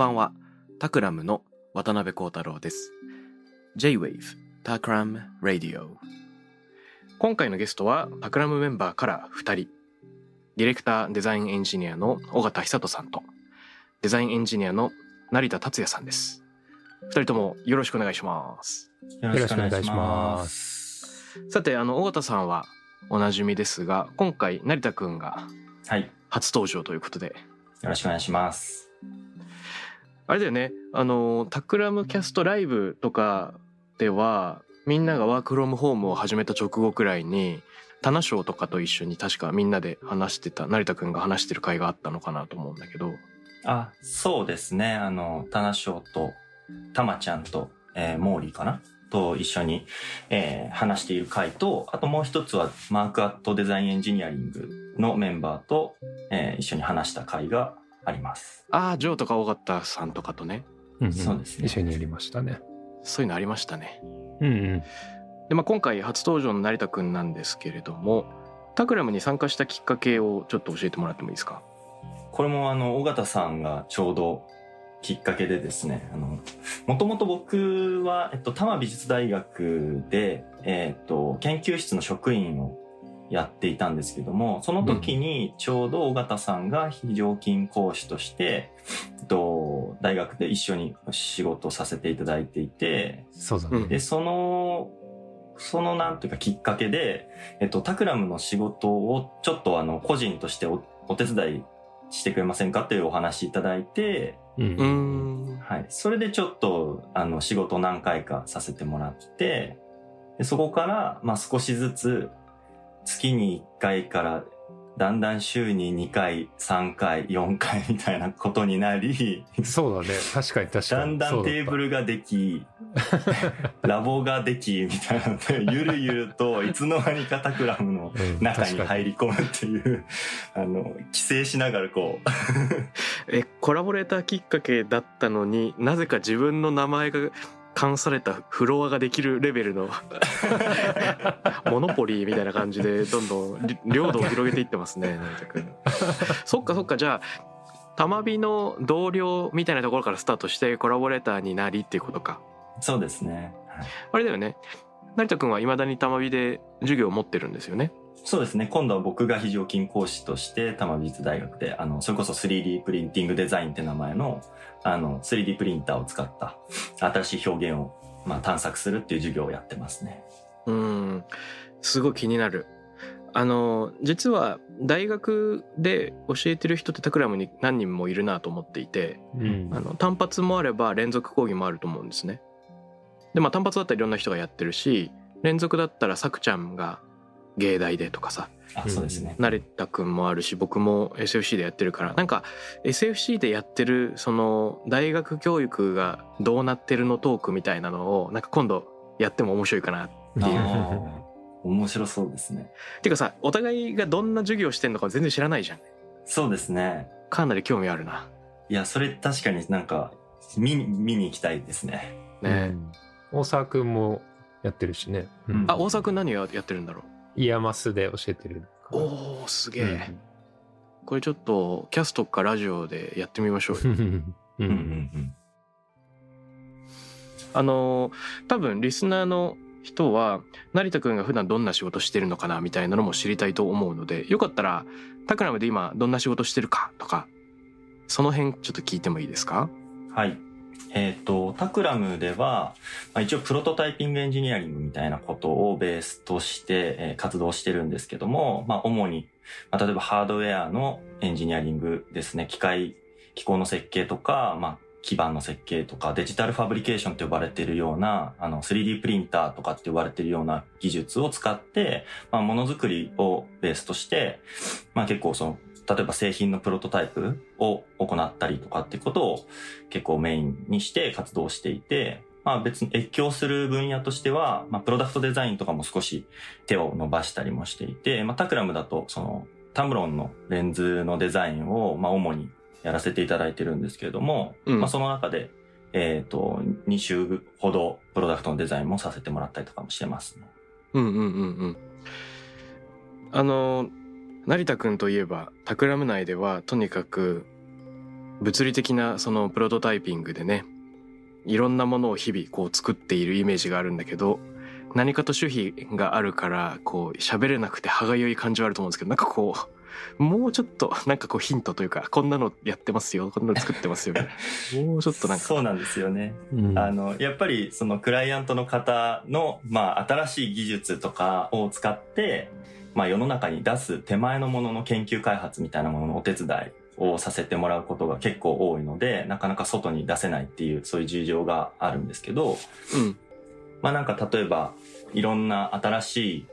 ばんは。タクラムの渡辺幸太郎です。J-Wave タクラム Radio。今回のゲストはタクラムメンバーから2人。ディレクターデザインエンジニアの尾形久人さんと、デザインエンジニアの成田達也さんです。2人ともよろしくお願いします。よろしくお願いします。さて、あの、尾形さんはおなじみですが、今回成田くんがはい。よ初登場ということで、ろしくお願いします。あれだよね。あのタクラムキャストライブとかではみんながワークフロムホームを始めた直後くらいに棚賞とかと一緒に確かみんなで話してた成田くんが話してる回があったのかなと思うんだけど。あ、そうですね。あの、タナショウと、タマちゃんと、えーモーリーかな？と一緒に、えー話している回と、あともう一つは、マークアットデザインエンジニアリングのメンバーと、えー一緒に話した回があります。ああジョーとか尾形さんとかとねうんんそうですね一緒にやりましたね。そういうのありましたねうんうん。で、まあ、今回初登場の成田くんなんですけれどもタクラムに参加したきっかけをちょっと教えてもらってもいいですか？これもあの、尾形さんがちょうどきっかけでですね、あの、もともと僕は、えっと、多摩美術大学で、えっと、研究室の職員をやっていたんですけども、その時にちょうど尾形さんが非常勤講師として、えっと、大学で一緒に仕事させていただいていて、そうだね。うんで、その、そのなんていうかきっかけで、えっと、タクラムの仕事をちょっとあの、個人としておお手伝いしてくれませんかっていうお話いただいて、うんはい。それでちょっと、あの、仕事何回かさせてもらって、でそこから、まあ少しずつ、月に1回から、だんだん週に2回、3回、4回みたいなことになり、そうだね。確かに確かに。だんだんテーブルができ、ラボができ、みたいなので、ゆるゆるといつの間にかタクラムのうん中に入り込むっていう、あの、規制しながらこう、えコラボレーターきっかけだったのになぜか自分の名前が冠されたフロアができるレベルの モノポリーみたいな感じでどんどんり領土を広げていってますね成田君そっかそっかじゃあ玉美の同僚みたいなところからスタートしてコラボレーターになりっていうことか。そうですね。はい。あれだよね。成田君はいまだに玉美で授業を持ってるんですよねそうですね。今度は僕が非常勤講師として、多摩美術大学で、あの、それこそ 3D プリンティングデザインって名前の、あの、3D プリンターを使った新しい表現を、まあ、探索するっていう授業をやってますね。うんすごい気になるあの実は大学で教えてる人ってタクラムに何人もいるなと思っていてうんあの単発もあれば連続講義もあると思うんですねでまあ単発だったらいろんな人がやってるし連続だったらさくちゃんが芸大でとかさ。あ、そうですね。成田くんもあるし僕も SFC でやってるから。なんか SFC でやってるその大学教育がどうなってるのトークみたいなのをなんか今度やっても面白いかなっていう。面白そうですね。ていうかさお互いがどんな授業してんのか全然知らないじゃん。そうですね。かなり興味あるな。いや、それ確かになんか、見に、見に行きたいですね。ね、うん。大沢くんもやってるしね。うん。あ大沢くん何をやってるんだろ今ですで教えてる。うおーすげえ、うん。これちょっとキャストかラジオでやってみましょうよ。うん。あのー多分リスナーの人は成田くんが普段どんな仕事してるのかなみたいなのも知りたいと思うのでよかったらタクラムで今どんな仕事してるかとかその辺ちょっと聞いてもいいですか？はい。えっ、と、タクラムでは、まあ、一応プロトタイピングエンジニアリングみたいなことをベースとして、えー活動してるんですけども、まあ、主に、まあ、例えばハードウェアのエンジニアリングですね、機械、機構の設計とか、まあ、基板の設計とか、デジタルファブリケーションと呼ばれているような、あの、3D プリンターとかって呼ばれているような技術を使って、まあ、ものづくりをベースとして、まあ、結構その、例えば製品のプロトタイプを行ったりとかっていうことを結構メインにして活動していて、まあ別に越境する分野としては、まあプロダクトデザインとかも少し手を伸ばしたりもしていて、まあタクラムだとそのタムロンのレンズのデザインをまあ主にやらせていただいてるんですけれども、うんまあその中で、えっ、と、2週ほどプロダクトのデザインもさせてもらったりとかもしてますね。うんうんうんうん。あの、成田くんといえば、タクラム内ではとにかく物理的なそのプロトタイピングでね、いろんなものを日々こう作っているイメージがあるんだけど、何かと守秘があるから、こう喋れなくて歯がゆい感じはあると思うんですけど、なんかこう、もうちょっとなんかこうヒントというか、こんなのやってますよ、こんなの作ってますよ、もうちょっとなんか。そうなんですよね。うんあの、やっぱりそのクライアントの方の、まあ、新しい技術とかを使って、まあ、世の中に出す手前のものの研究開発みたいなもののお手伝いをさせてもらうことが結構多いので、なかなか外に出せないっていう、そういう事情があるんですけど、うん。まあなんか例えば、いろんな新しい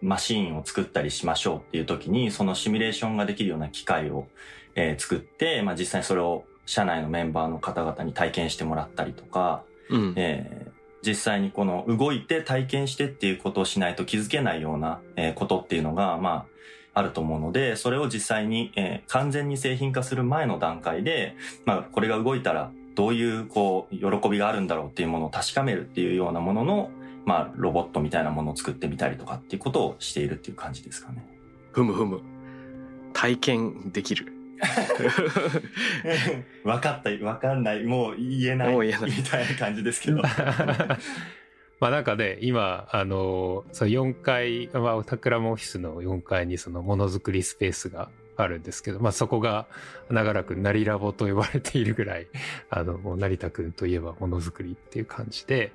マシーンを作ったりしましょうっていう時に、そのシミュレーションができるような機械を、えー作って、まあ実際にそれを社内のメンバーの方々に体験してもらったりとか、うん。えー実際にこの動いて体験してっていうことをしないと気づけないような、ことっていうのが、まあ、あると思うので、それを実際に、えー完全に製品化する前の段階で、まあ、これが動いたらどういう、こう、喜びがあるんだろうっていうものを確かめるっていうようなものの、まあ、ロボットみたいなものを作ってみたりとかっていうことをしているっていう感じですかね。ふむふむ。体験できる。分かった、分かんない、もう言えない、みたいな感じですけど。まあなんかね、今、あの、その4階、まあ、タクラムオフィスの4階にそのものづくりスペースがあるんですけど、まあそこが長らくなりラボと呼ばれているぐらい、あの、もう成田くんといえばものづくりっていう感じで、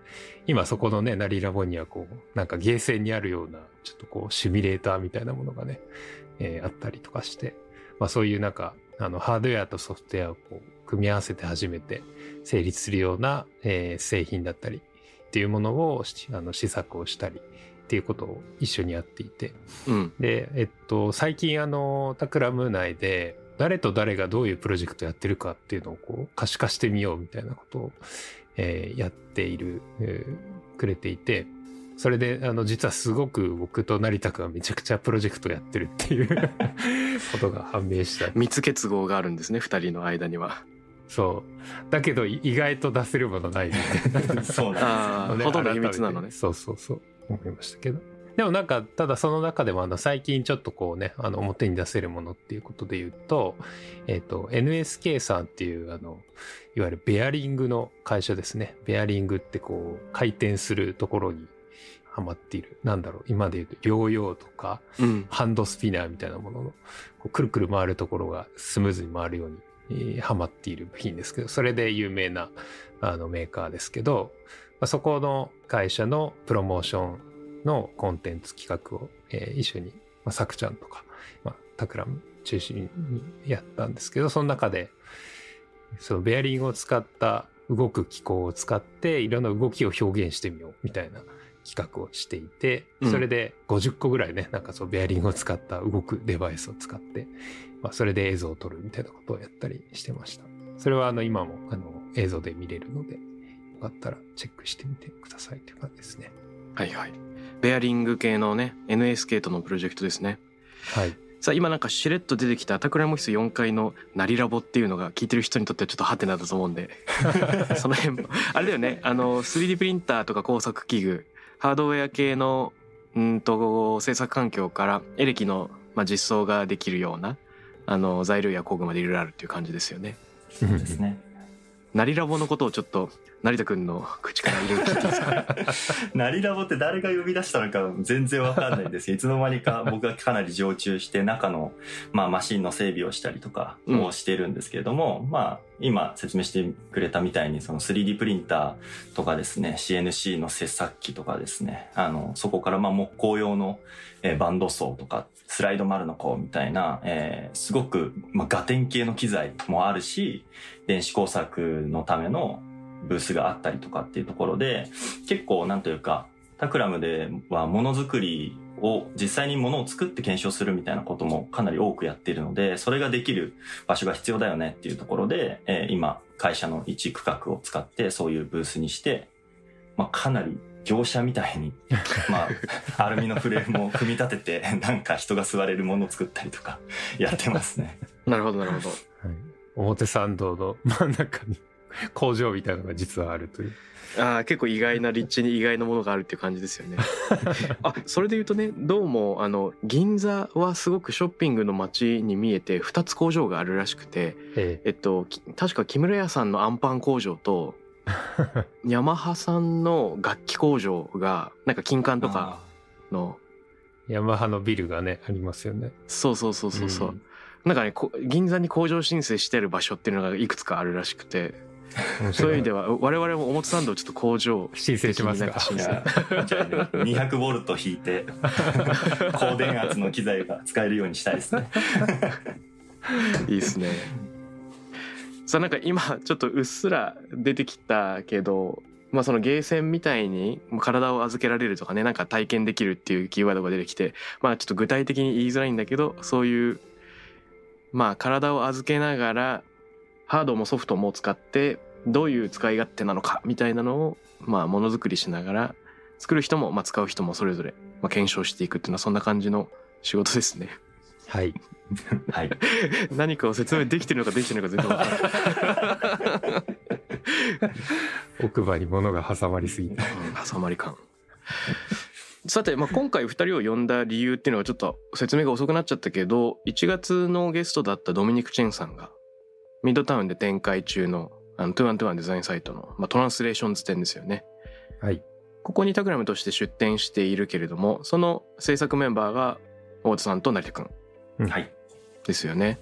今そこのね、なりラボにはこう、なんかゲーセンにあるような、ちょっとこう、シミュレーターみたいなものがね、えーあったりとかして、まあそういうなんか、あの、ハードウェアとソフトウェアをこう、組み合わせて初めて成立するような、えー製品だったり、っていうものをしあの試作をしたりっていうことを一緒にやっていてうん。でえっと最近あのタクラム内で誰と誰がどういうプロジェクトやってるかっていうのをこう可視化してみようみたいなことを、えーやっている、えーくれていてそれであの実はすごく僕と成田君はめちゃくちゃプロジェクトやってるっていう ことが判明した。密結合があるんですね、二人の間には。そう。だけどい意外と出せるものないみたいな。そうなんですよ。ああ、ねほとんど秘密なのね。そうそうそう。思いましたけど。でもなんかただその中でもあの最近ちょっとこうねあの表に出せるものっていうことで言うとえっ、と NSK さんっていうあのいわゆるベアリングの会社ですね。ベアリングってこう回転するところにハマっているなんだろう今で言うとヨーヨーとかうん。ハンドスピナーみたいなもののくるくる回るところがスムーズに回るように、えーハマっている部品ですけどそれで有名なあのメーカーですけど、まあ、そこの会社のプロモーションのコンテンツ企画を、えー一緒に、まあ、さくちゃんとか、まあ、タクラム中心にやったんですけどその中でそのベアリングを使った動く機構を使っていろんな動きを表現してみようみたいな企画をしていてうん。それで50個ぐらいねなんかそうベアリングを使った動くデバイスを使って、まあ、それで映像を撮るみたいなことをやったりしてました。それはあの今もあの映像で見れるのでよかったらチェックしてみてくださいという感じですね。はいはい。ベアリング系のね、NSK とのプロジェクトですね。はい。さあ今なんかしれっと出てきたタクラムオフィス4階のナリラボっていうのが聞いてる人にとってはちょっとハテナだと思うんで。その辺も。あれだよね。あの 3D プリンターとか工作器具ハードウェア系のうんと制作環境からエレキの、まあ、実装ができるようなあの材料や工具までいろいろあるっていう感じですよね。そうですね。ナリラボのことをちょっと成田くんの口からいろいろ聞いていいですか？ナリラボって誰が呼び出したのか全然わかんないんですけど、いつの間にか僕がかなり常駐して中の、まあ、マシンの整備をしたりとかをしてるんですけれども、まあ、今説明してくれたみたいにその 3D プリンターとかですね、CNC の切削機とかですね、あの、そこからまあ木工用の、えーバンド層とか、スライド丸の子みたいな、えーすごく、まあ、ガテン系の機材もあるし、電子工作のためのブースがあったりとかっていうところで、結構なんというか、タクラムではものづくりを実際にものを作って検証するみたいなこともかなり多くやっているので、それができる場所が必要だよねっていうところで、えー今会社の一区画を使ってそういうブースにして、まあかなり業者みたいに、まあアルミのフレームを組み立てて、なんか人が座れるものを作ったりとか やってますね。なるほどなるほどはい、表参道の真ん中に工場みたいなのが実はあるという。ああ結構意外な立地に意外なものがあるっていう感じですよねあそれで言うとねどうもあの銀座はすごくショッピングの街に見えて2つ工場があるらしくてええっとき確か木村屋さんのアンパン工場と ヤマハさんの楽器工場がなんか金管とかのえヤマハのビルがね、ありますよね。そうそうそうそうそう、んなんかねこ銀座に工場申請してる場所っていうのがいくつかあるらしくて そういう意味では我々も表参道ちょっと工場申請しますか？申い請やじゃあね、200ボルト引いて、高電圧の機材が使えるようにしたいですね。いいですね。さあなんか今ちょっとうっすら出てきたけど、まあそのゲーセンみたいに体を預けられるとかね、なんか体験できるっていうキーワードが出てきて、まあちょっと具体的に言いづらいんだけど、そういう、まあ体を預けながら、ハードもソフトも使って、どういう使い勝手なのかみたいなのを、まあものづくりしながら、作る人も、まあ使う人もそれぞれ、まあ検証していくっていうのはそんな感じの仕事ですね。はい。はい。何かを説明できてるのかできてるのか全然わからない。奥歯に物が挟まりすぎて。うん挟まり感。さて、まあ、今回2人を呼んだ理由っていうのはちょっと説明が遅くなっちゃったけど1月のゲストだったドミニク・チェンさんがミッドタウンで展開中のあのトゥワントゥワンデザインサイトの、まあ、トランスレーションズ展ですよね。はい。ここにタクラムとして出展しているけれどもその制作メンバーが大田さんと成田くんはい。ですよね。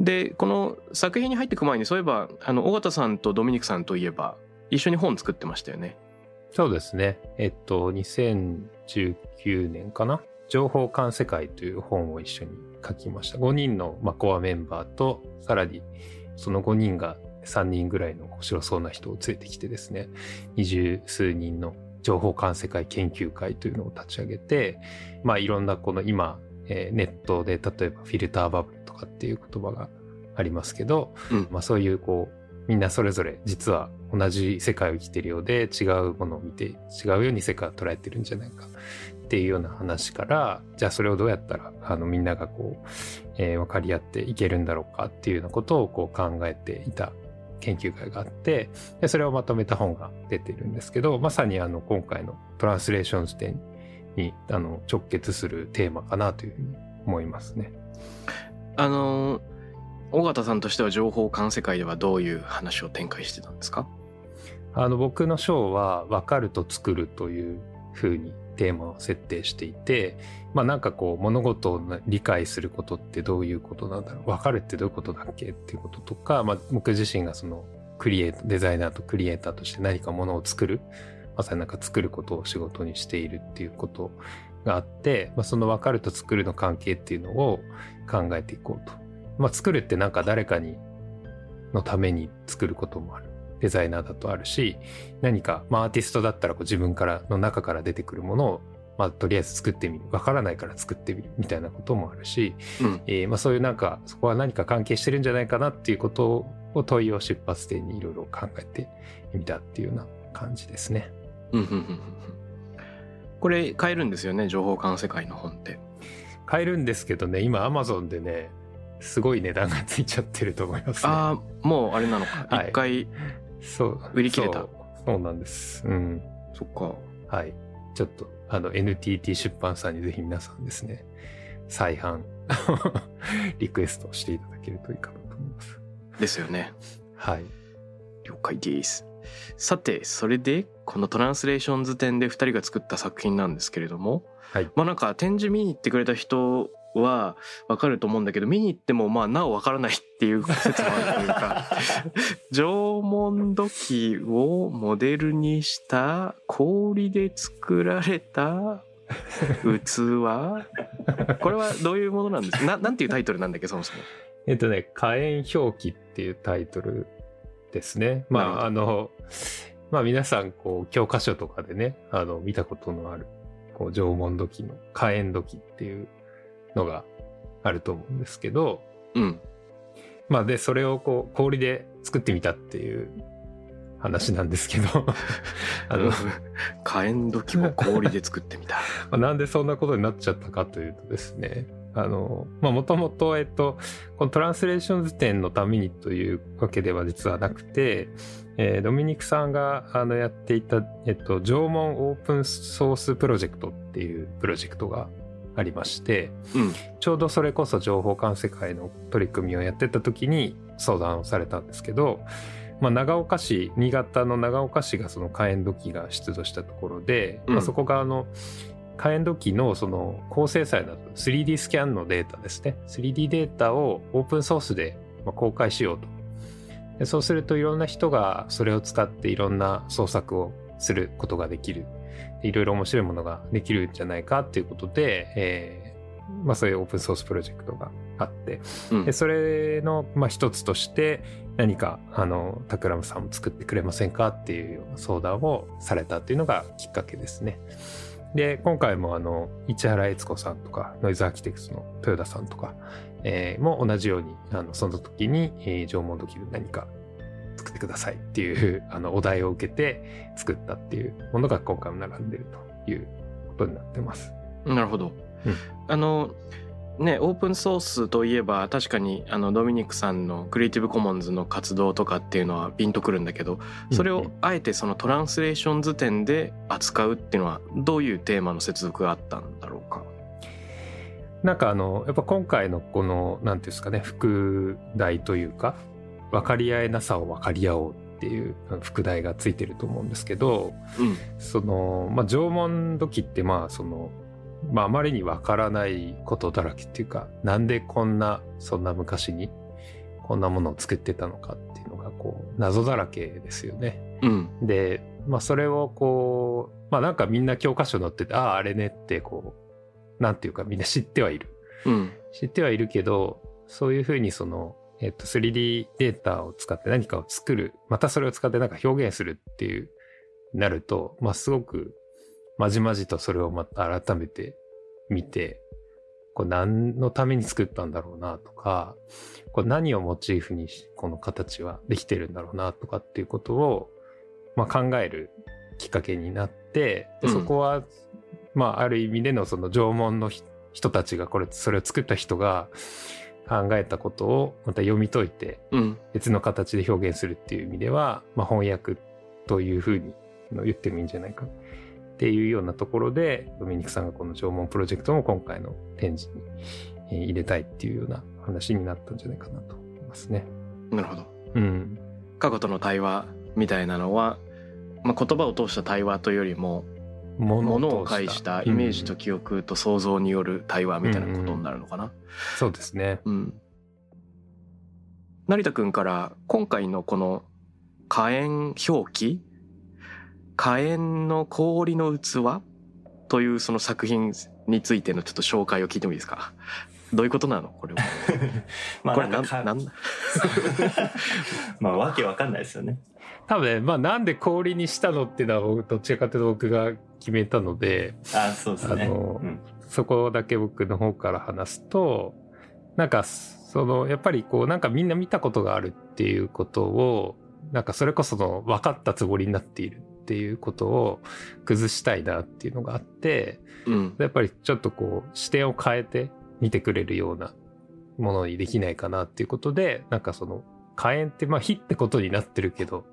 でこの作品に入っていく前にそういえばあの尾形さんとドミニクさんといえば一緒に本作ってましたよね。そうですね。えっと、2019年かな？情報館世界という本を一緒に書きました。5人の、コアメンバーと、さらにその5人が3人ぐらいの面白そうな人を連れてきてですね、二十数人の情報館世界研究会というのを立ち上げて、まあいろんなこの今、えーネットで例えばフィルターバブルとかっていう言葉がありますけど、うん。まあそういうこう、みんなそれぞれ実は同じ世界を生きてるようで違うものを見て違うように世界を捉えてるんじゃないかっていうような話からじゃあそれをどうやったらあのみんながこう、えー分かり合っていけるんだろうかっていうようなことをこう考えていた研究会があってでそれをまとめた本が出てるんですけどまさにあの今回のトランスレーションズ展にあの直結するテーマかなというふうに思いますね。あのー尾形さんとしては情報館世界ではどういう話を展開してたんですか？あの僕の章は分かると作るというふうにテーマを設定していてまあなんかこう物事を理解することってどういうことなんだろう？分かるってどういうことだっけっていうこととか、まあ、僕自身がそのクリエイトデザイナーとクリエイターとして何かものを作るまさになんか作ることを仕事にしているっていうことがあって、まあ、その分かると作るの関係っていうのを考えていこうと。まあ、作るってなんか誰かにのために作ることもある。デザイナーだとあるし、何か、まあアーティストだったらこう自分からの中から出てくるものを、まあとりあえず作ってみる。わからないから作ってみるみたいなこともあるし、うんえーまあそういうなんか、そこは何か関係してるんじゃないかなっていうことを問いを出発点にいろいろ考えてみたっていうような感じですね。うんうんうんうんうんこれ買えるんですよね情報館世界の本って買えるんですけどね、今アマゾンでね、すごい値段がついちゃってると思いますね。ああもうあれなのかはい一回そう。売り切れたそうそうなんです。うん。そっかはい。ちょっと、あの、NTT 出版さんにぜひ皆さんですね、再販、リクエストしていただけるといいかなと思います。ですよねはい。了解ですさてそれでこのトランスレーションズ展で2人が作った作品なんですけれども、はい。まあなんか展示見に行ってくれた人はわかると思うんだけど見に行ってもまあなおわからないっていう説もあるというか 縄文土器をモデルにした氷で作られた器。これはどういうものなんですか？ななんていうタイトルなんだっけそもそも？えっとね、火炎表記っていうタイトルですね。まあ、あの、まあ皆さん、こう、教科書とかでね、あの、見たことのある、こう、縄文土器の火炎土器っていうのがあると思うんですけど、うん。まあで、それをこう、氷で作ってみたっていう話なんですけど、あの、火炎土器を氷で作ってみた。まあなんでそんなことになっちゃったかというとですね、あの、まあ、もともと、えっと、このトランスレーションズ展のためにというわけでは実はなくて、えードミニクさんがあのやっていた、えっと、縄文オープンソースプロジェクトっていうプロジェクトがありまして、うん。ちょうどそれこそ情報管世界の取り組みをやってた時に相談をされたんですけど、まあ、長岡市新潟の長岡市がその火炎土器が出土したところで、うんまあ、そこがあの火炎土器のその高精細な 3D スキャンのデータですね。3D データをオープンソースでまあ公開しようと。でそうするといろんな人がそれを使っていろんな創作をすることができる。いろいろ面白いものができるんじゃないかっていうことで、えーまあ、そういうオープンソースプロジェクトがあって。うん。でそれの、まあ、一つとして何かあのタクラムさんも作ってくれませんかっていうような相談をされたっていうのがきっかけですね。で今回もあの市原悦子さんとかノイズアーキテクツの豊田さんとか、えーも同じようにあのその時に、えー縄文土器で何か作ってくださいっていう あのお題を受けて作ったっていうものが今回も並んでるということになってます。なるほど。うんあのねオープンソースといえば確かにあのドミニクさんのクリエイティブコモンズの活動とかっていうのはピンとくるんだけどそれをあえてそのトランスレーション図展で扱うっていうのはどういうテーマの接続があったんだろうか？なんかあのやっぱ今回のこの何ていうんですかね副題というか分かり合えなさを分かり合おうっていう副題がついてると思うんですけどうんその、まあ、縄文土器ってまあその、まあ、あまりに分からないことだらけっていうかなんでこんなそんな昔にこんなものを作ってたのかっていうのがこう謎だらけですよね。うんで、まあ、それをこうまあなんかみんな教科書載っててあああれねってこうなんていうかみんな知ってはいる。うん知ってはいるけどそういうふうにその、えっと 3D データを使って何かを作るまたそれを使って何か表現するっていうなると、まあ、すごくまじまじとそれをまた改めて見てこれ何のために作ったんだろうなとかこれ何をモチーフにしこの形はできてるんだろうなとかっていうことを、まあ、考えるきっかけになってでうん。そこは、まあ、ある意味でのその縄文の人人たちがこれそれを作った人が考えたことをまた読み解いてうん。別の形で表現するっていう意味では、まあ、翻訳というふうに言ってもいいんじゃないかっていうようなところでドミニクさんがこの縄文プロジェクトも今回の展示にえー入れたいっていうような話になったんじゃないかなと思いますね。なるほど。うん、過去との対話みたいなのは、まあ、言葉を通した対話というよりももものを通介したイメージとうん記憶と想像による対話みたいなことになるのかな。そうですね。うん。成田くんから今回のこの火炎表記火炎の氷の器？というその作品についてのちょっと紹介を聞いてもいいですか？どういうことなの？これは。まあこれなんんなん まあわけわかんないですよね。多分まあなんで氷にしたのっていうのは僕どっちかというと僕が決めたのであそうですね。あのうんそこだけ僕の方から話すとなんかそのやっぱりこうなんかみんな見たことがあるっていうことをなんかそれこその分かったつもりになっているっていうことを崩したいなっていうのがあってうん。やっぱりちょっとこう視点を変えて見てくれるようなものにできないかなっていうことでなんかその火炎ってまあ火ってことになってるけど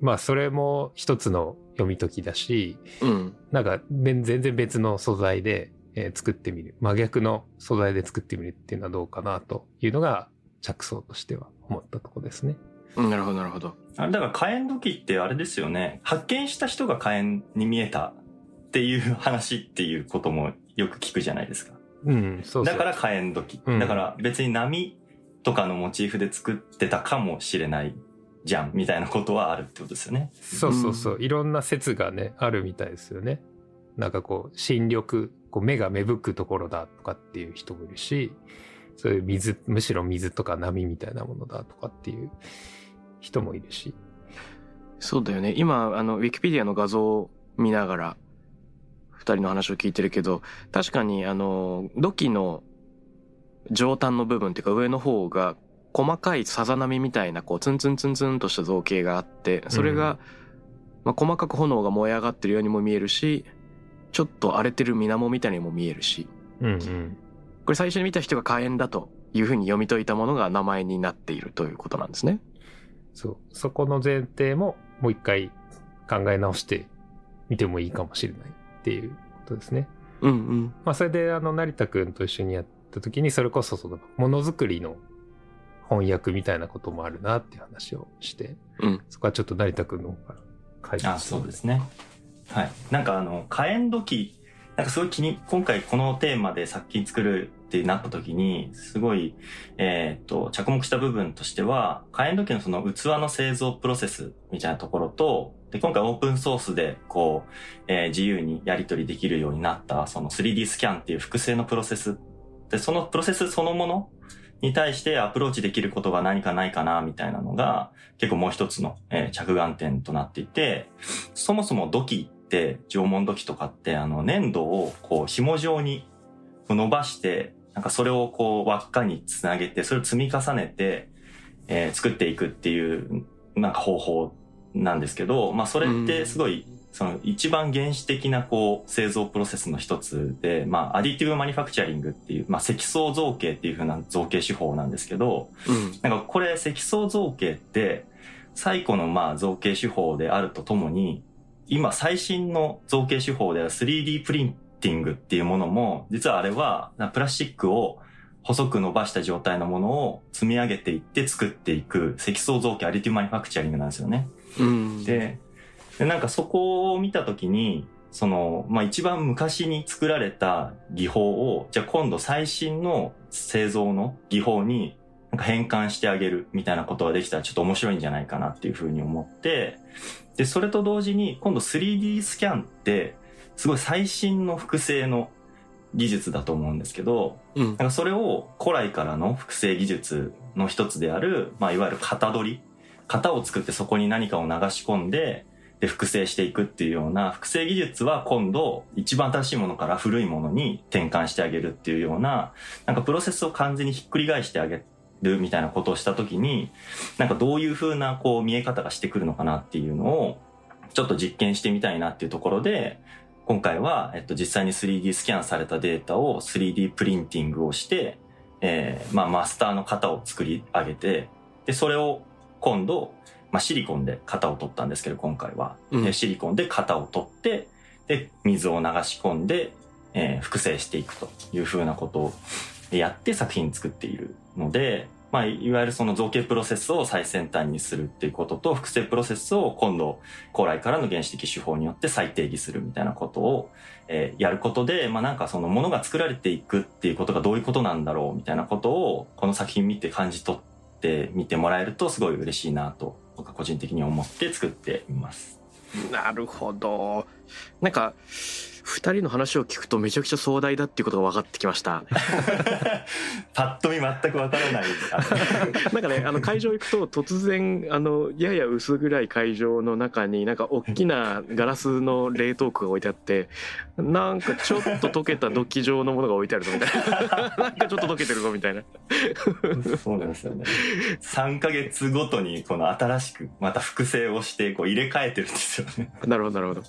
まあそれも一つの読み解きだしうん。なんか全全然別の素材で、えー作ってみる真逆の素材で作ってみるっていうのはどうかなというのが着想としては思ったとこですね。うんなるほどなるほどあれだから火炎土器ってあれですよね。発見した人が火炎に見えたっていう話っていうこともよく聞くじゃないですか。うん、そうそう。だから火炎土器。うんだから別に波とかのモチーフで作ってたかもしれないじゃんみたいなことはあるってことですよね。そうそうそう、いろんな説がね、あるみたいですよね。なんかこう、新緑、こう目が芽吹くところだとかっていう人もいるし、そういう水、むしろ水とか波みたいなものだとかっていう人もいるし。そうだよね今あのウィキペディアの画像を見ながら二人の話を聞いてるけど確かにあの土器の上端の部分っていうか上の方が細かいさざ波みたいなこうツンツンツンツンとした造形があってそれが、まあ、細かく炎が燃え上がってるようにも見えるしちょっと荒れてる水面みたいにも見えるしうんうん。これ最初に見た人が火炎だというふうに読み解いたものが名前になっているということなんですね。そう。そこの前提ももう一回考え直してみてもいいかもしれないっていうことですね。うんうん。まあそれであの成田くんと一緒にやった時にそれこそそのものづくりの翻訳みたいなこともあるなっていう話をして、うんそこはちょっと成田くんの方から解説あ、そうですね。はい。なんかあの、火炎土器、なんかすごい気に、今回このテーマで作品作るってなった時に、すごい、えーっと、着目した部分としては、火炎土器のその器の製造プロセスみたいなところと、で、今回オープンソースで、こう、えー自由にやり取りできるようになった、その 3D スキャンっていう複製のプロセス。で、そのプロセスそのものに対してアプローチできることが何かないかな、みたいなのが、結構もう一つの、えー着眼点となっていて、そもそも土器って、縄文土器とかって、あの、粘土をこう、紐状に伸ばして、なんかそれをこう、輪っかにつなげて、それを積み重ねて、えー作っていくっていう、なんか方法なんですけど、まあそれってすごい、その一番原始的なこう製造プロセスの一つで、まあアディティブマニファクチャリングっていう、まあ積層造形っていう風な造形手法なんですけど、うん。なんかこれ積層造形って最古のまあ造形手法であるとともに今最新の造形手法である 3D プリンティングっていうものも実はあれはなプラスチックを細く伸ばした状態のものを積み上げていって作っていく積層造形アディティブマニファクチャリングなんですよね。うん。で、でなんかそこを見たときに、その、まあ、一番昔に作られた技法を、じゃあ今度最新の製造の技法になんか変換してあげるみたいなことができたらちょっと面白いんじゃないかなっていうふうに思って、で、それと同時に今度 3D スキャンってすごい最新の複製の技術だと思うんですけど、うんなんかそれを古来からの複製技術の一つである、まあ、いわゆる型取り。型を作ってそこに何かを流し込んで、で、複製していくっていうような、複製技術は今度、一番新しいものから古いものに転換してあげるっていうような、なんかプロセスを完全にひっくり返してあげるみたいなことをしたときに、なんかどういう風なこう見え方がしてくるのかなっていうのを、ちょっと実験してみたいなっていうところで、今回は、えっと、実際に 3D スキャンされたデータを 3D プリンティングをして、えーまあ、マスターの型を作り上げて、で、それを今度、まあ、シリコンで型を取ったんですけど、今回は。うんでシリコンで型を取って、で、水を流し込んで、えー複製していくというふうなことをやって作品作っているので、まあ、いわゆるその造形プロセスを最先端にするっていうことと、複製プロセスを今度、古来からの原始的手法によって再定義するみたいなことを、えーやることで、まあなんかそのものが作られていくっていうことがどういうことなんだろうみたいなことを、この作品見て感じ取って見てもらえるとすごい嬉しいなと、僕は個人的に思って作っています。なるほど。なんか、二人の話を聞くとめちゃくちゃ壮大だっていうことが分かってきました。パッと見全くわからない。あ なんかね、あの会場行くと突然、あの、やや薄暗い会場の中になんか大きなガラスの冷凍庫が置いてあって、なんかちょっと溶けた土器状のものが置いてあるぞみたいな。なんかちょっと溶けてるぞみたいな。のそうなんですよね。3ヶ月ごとにこの新しくまた複製をしてこう入れ替えてるんですよね。なるほど、なるほど。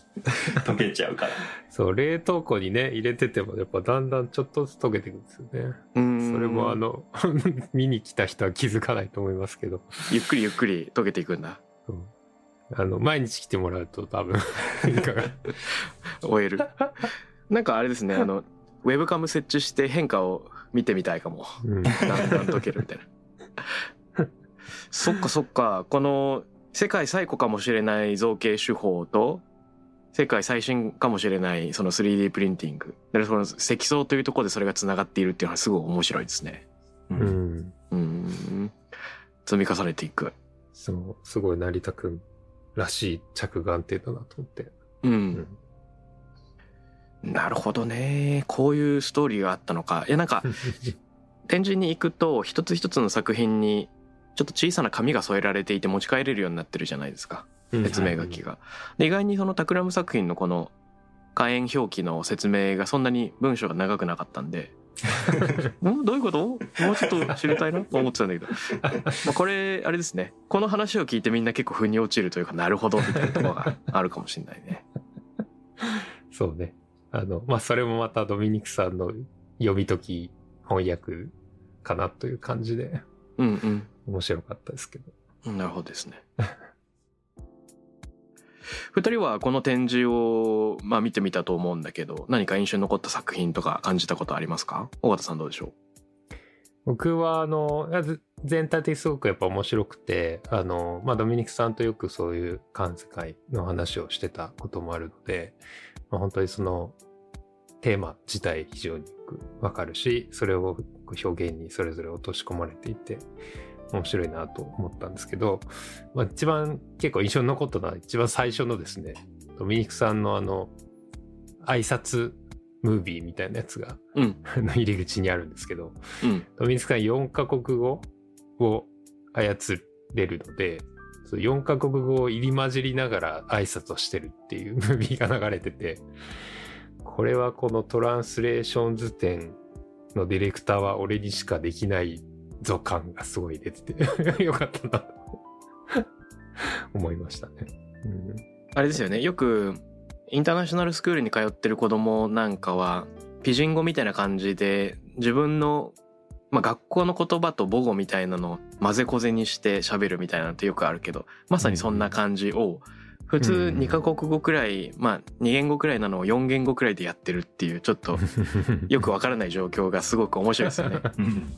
溶けちゃうから。そう、冷凍庫にね、入れてても、やっぱだんだんちょっとずつ溶けていくんですよね。うーんそれもあの、見に来た人は気づかないと思いますけど、ゆっくりゆっくり溶けていくんだ。うんあの、毎日来てもらうと多分、変化が。終える。なんかあれですね、あの、ウェブカム設置して変化を見てみたいかも。うんだんだん溶けるみたいな。そっかそっかこの世界最古かもしれない造形手法と世界最新かもしれないその 3D プリンティングでその積層というところでそれがつながっているっていうのはすごい面白いですねううんん。うん積み重ねていくそう、すごい成田くんらしい着眼点だなと思って。うん、うん。なるほどね。こういうストーリーがあったのか。いやなんか 展示に行くと一つ一つの作品にちょっと小さな紙が添えられていて持ち帰れるようになってるじゃないですか。説明書きが。で意外にそのタクラム作品のこの火炎表記の説明がそんなに文章が長くなかったんで。ん？どういうこと？もうちょっと知りたいな？と思ってたんだけど。まあこれあれですね。この話を聞いてみんな結構腑に落ちるというかなるほどみたいなところがあるかもしれないね。そうね。あの、まあ、それもまたドミニクさんの読み解き翻訳かなという感じでうん面白かったですけど。うんなるほどですね。二人はこの展示を、まあ、見てみたと思うんだけど何か印象に残った作品とか感じたことありますか？尾形さんどうでしょ僕はあの、全体的にすごくやっぱ面白くて、あの、まあ、ドミニクさんとよくそういう関世界の話をしてたこともあるので、まあ、本当にそのテーマ自体非常によくわかるし、それを表現にそれぞれ落とし込まれていて、面白いなと思ったんですけど、まあ、一番結構印象に残ったのは一番最初のですね、ドミニクさんのあの、挨拶ムービーみたいなやつが、ううんの入り口にあるんですけど、うん。ドミニクさん4カ国語を操れるので、そう4カ国語を入り混じりながら挨拶をしてるっていう ムービーが流れてて、これはこのトランスレーション図展のディレクターは俺にしかできないぞ感がすごい出てて よかったな。と思いましたね。うん。あれですよね。よくインターナショナルスクールに通ってる子供なんかはピジン語みたいな感じで自分の、まあ、学校の言葉と母語みたいなのを混ぜこぜにして喋るみたいなのってよくあるけどまさにそんな感じを普通うん2カ国語くらいまあ2言語くらいなのを4言語くらいでやってるっていうちょっと よくわからない状況がすごく面白いですよね。うん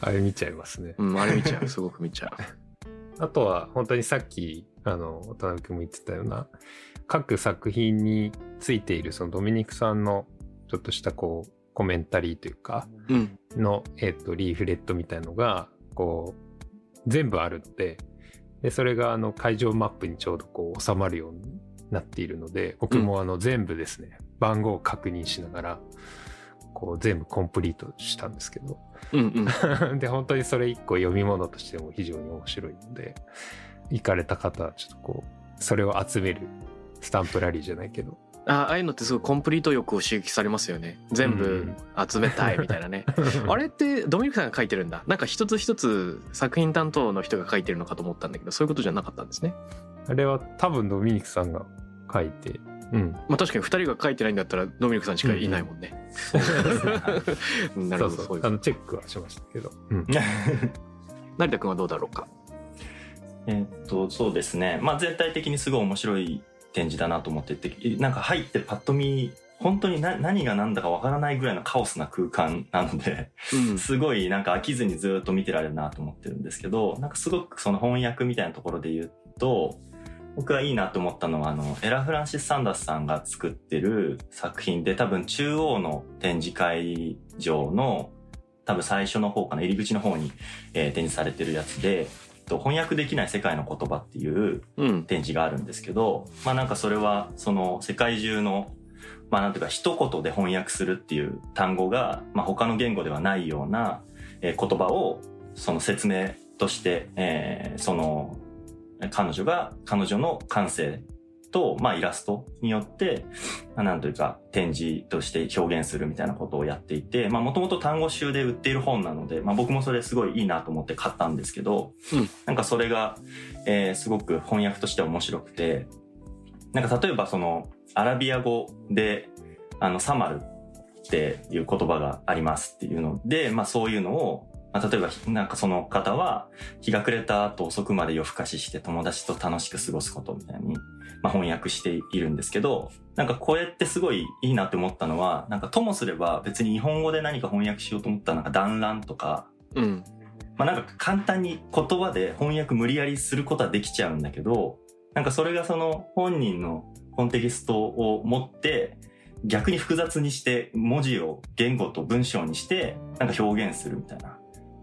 あれ見ちゃいますね。うん、あれ見ちゃうすごく見ちゃう。あとは本当にさっきあの渡辺君も言ってたような各作品についているそのドミニクさんのちょっとしたこうコメンタリーというかうんの、えっとリーフレットみたいのがこう全部あるのででそれがあの会場マップにちょうどこう収まるようになっているので僕もあの全部ですね、番号を確認しながらこう全部コンプリートしたんですけどうんうん で、本当にそれ一個読み物としても非常に面白いので、行かれた方はちょっとこう、それを集めるスタンプラリーじゃないけど。あああいうのってすごいコンプリート欲を刺激されますよね。全部集めたいみたいなね、あれってドミニクさんが書いてるんだ。なんか一つ一つ作品担当の人が書いてるのかと思ったんだけどそういうことじゃなかったんですね。あれは多分ドミニクさんが書いて、うん。まあ確かに2人が書いてないんだったらドミニクさんしかいないもんね、なるほどそういうあの、チェックはしましたけど。うん。成田君はどうだろうか？えっと、そうですね。まあ全体的にすごい面白い展示だなと思ってて、なんか入ってパッと見、本当にな何が何だかわからないぐらいのカオスな空間なので、うん。すごいなんか飽きずにずっと見てられるなと思ってるんですけど、なんかすごくその翻訳みたいなところで言うと、僕がいいなと思ったのは、あの、エラ・フランシス・サンダースさんが作ってる作品で、多分中央の展示会場の、多分最初の方かな、入り口の方に、えー展示されてるやつで、と翻訳できない世界の言葉っていううん。展示があるんですけど、まあなんかそれは、その世界中の、まあなんていうか一言で翻訳するっていう単語が、まあ他の言語ではないような、えー言葉をその説明として、えーその彼女が、彼女の感性と、まあイラストによって、まあなんというか展示として表現するみたいなことをやっていて、まあもともと単語集で売っている本なので、まあ僕もそれすごいいいなと思って買ったんですけど、うん。なんかそれが、えーすごく翻訳として面白くて、なんか例えばそのアラビア語で、あの、サマルっていう言葉がありますっていうので、まあそういうのを、まあ、例えばなんかその方は日が暮れた後遅くまで夜更かしして友達と楽しく過ごすことみたいに、まあ、翻訳しているんですけど、なんかこれってすごいいいなって思ったのは、なんかともすれば別に日本語で何か翻訳しようと思ったらなんか団らんとか、うん。まあなんか簡単に言葉で翻訳無理やりすることはできちゃうんだけど、なんかそれがその本人のコンテキストを持って、逆に複雑にして文字を言語と文章にしてなんか表現するみたいな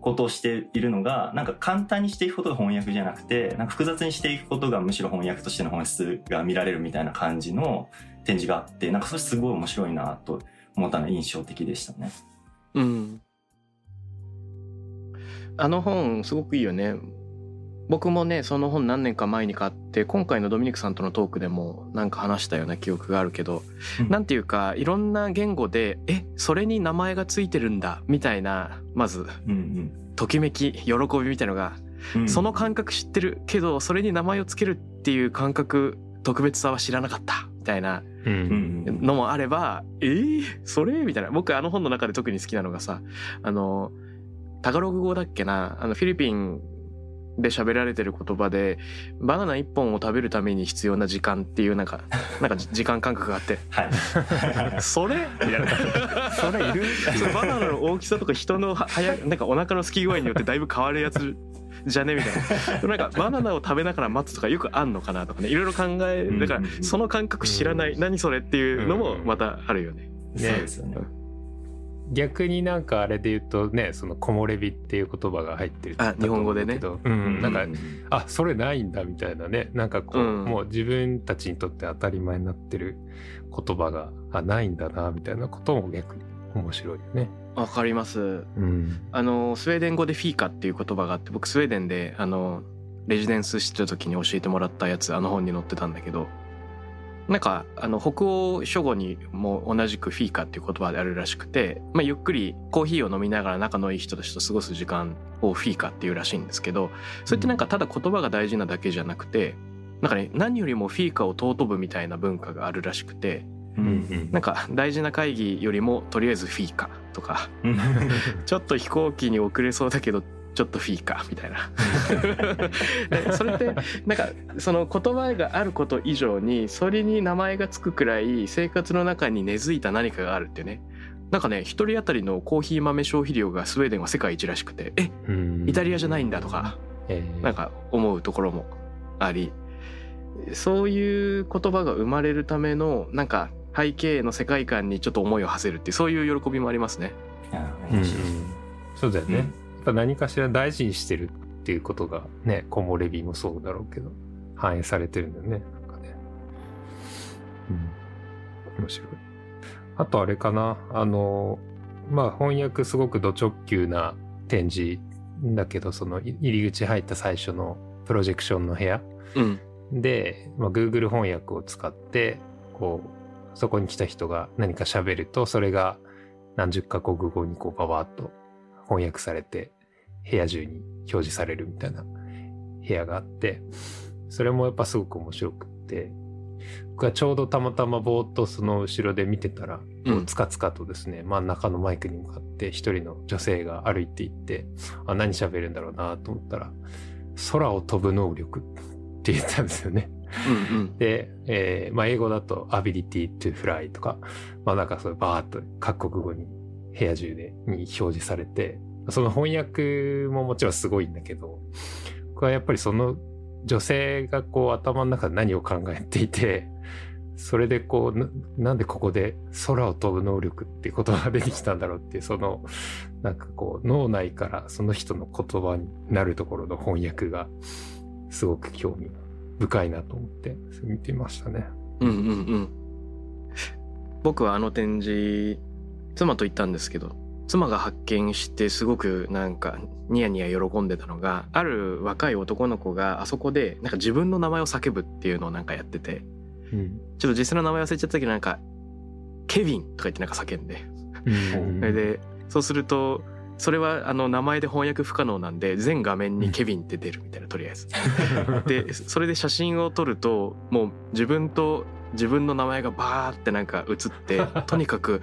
ことをしているのがなんか簡単にしていくことが翻訳じゃなくてなんか複雑にしていくことがむしろ翻訳としての本質が見られるみたいな感じの展示があってなんかそれすごい面白いなと思ったの印象的でしたね。うん。あの本すごくいいよね。僕もね、その本何年か前に買って、今回のドミニクさんとのトークでもなんか話したような記憶があるけど、うん。なんていうか、いろんな言語で、え、それに名前がついてるんだ、みたいな、まず、うんときめき、喜びみたいのが、うん。その感覚知ってるけど、それに名前をつけるっていう感覚、特別さは知らなかった、みたいなう。うんん。のもあれば、えー、それ？みたいな。僕あの本の中で特に好きなのがさ、あの、タガログ語だっけな、あのフィリピンで喋られてる言葉で、バナナ一本を食べるために必要な時間っていうなんか、なんか時間感覚があって、はい。それ？みたいな。それいる？そのバナナの大きさとか人のは早なんかお腹の空き具合によってだいぶ変わるやつじゃね？みたいな。でもなんかバナナを食べながら待つとかよくあんのかなとかね、いろいろ考え、だからその感覚知らない、何それっていうのもまたあるよね。そうですよね。逆になんかあれで言うとねその木漏れ日っていう言葉が入ってるあ日本語でね。うん、なんかうあそれないんだみたいなね。なんかこう、うん。もう自分たちにとって当たり前になってる言葉があないんだなみたいなことも逆に面白いよね。わかります。うん、あの、スウェーデン語でフィーカっていう言葉があって、僕スウェーデンで、あの、レジデンスしてた時に教えてもらったやつ、あの本に載ってたんだけど、なんか、あの、北欧諸語にも同じくフィーカっていう言葉であるらしくて、まあ、ゆっくりコーヒーを飲みながら仲のいい人たちと過ごす時間をフィーカっていうらしいんですけど、それってなんかただ言葉が大事なだけじゃなくて、なんかね、何よりもフィーカを尊ぶみたいな文化があるらしくて、うんうん。なんか大事な会議よりもとりあえずフィーカとか、う んちょっと飛行機に遅れそうだけどちょっとフィーカみたいな。でそれってなんかその言葉があること以上にそれに名前がつくくらい生活の中に根付いた何かがあるっていうね。なんかね一人当たりのコーヒー豆消費量がスウェーデンは世界一らしくてえうん。イタリアじゃないんだとかえーなんか思うところもあり。そういう言葉が生まれるためのなんか背景の世界観にちょっと思いを馳せるっていうそういう喜びもありますね。うん。そうだよね、うんぱ何かしら大事にしてるっていうことがね木漏れ日もそうだろうけど反映されてるんだよね。なんかね。うん。面白い。あとあれかな。あのまあ翻訳すごくド直球な展示だけどそのい入り口入った最初のプロジェクションの部屋。うん。で、まあ、Google 翻訳を使ってこうそこに来た人が何か喋るとそれが何十カ国語にこうババーっと翻訳されて部屋中に表示されるみたいな部屋があってそれもやっぱすごく面白くって僕はちょうどたまたまぼーっとその後ろで見てたら、こううんつかつかとですね真ん中のマイクに向かって一人の女性が歩いていってあ何喋るんだろうなと思ったら空を飛ぶ能力って言ったんですよね。うんうんで、えーまあ、英語だと ability to fly とか、まあなんかそういうバーっと各国語に部屋中でに表示されて、その翻訳ももちろんすごいんだけど、僕はやっぱりその女性がこう頭の中で何を考えていて、それでこうな、んでここで空を飛ぶ能力っていう言葉が出てきたんだろうっていう、その、なんかこう、脳内からその人の言葉になるところの翻訳が、すごく興味深いなと思って見てましたね。うんうんうん僕はあの展示妻と行ったんですけど妻が発見してすごくなんかニヤニヤ喜んでたのがある若い男の子があそこでなんか自分の名前を叫ぶっていうのをなんかやっててうん。ちょっと実際の名前忘れちゃったけどなんかケビンとか言ってなんか叫んでそれでそうするとそれはあの名前で翻訳不可能なんで全画面にケビンって出るみたいなとりあえず。でそれで写真を撮るともう自分と自分の名前がバーってなんか写って とにかく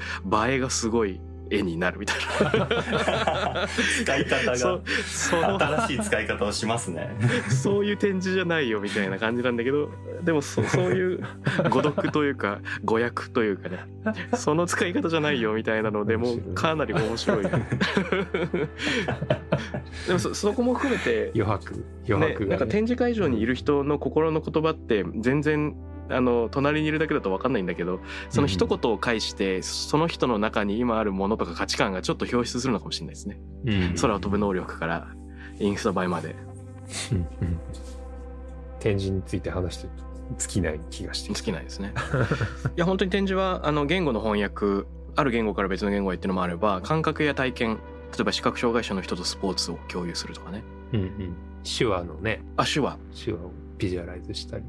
映えがすごい絵になるみたいな。使い方そがその新しい使い方をしますね。そういう展示じゃないよみたいな感じなんだけどでもそそういう誤読というか誤訳というかね。その使い方じゃないよみたいなのでもうかなり面白い。でもそそこも含めて余白余ね、白が、なんかね展示会場にいる人の心の言葉って全然あの隣にいるだけだと分かんないんだけどその一言を介してその人の中に今あるものとか価値観がちょっと表出するのかもしれないですね。うん。空を飛ぶ能力からインスタ映えまで。うんうん。展示について話して尽きない気がして好きなんですね。いや本当に展示はあの言語の翻訳ある言語から別の言語へっていうのもあれば感覚や体験例えば視覚障害者の人とスポーツを共有するとかね。うんうん。手話のね。あ手話。手話をビジュアライズしたり、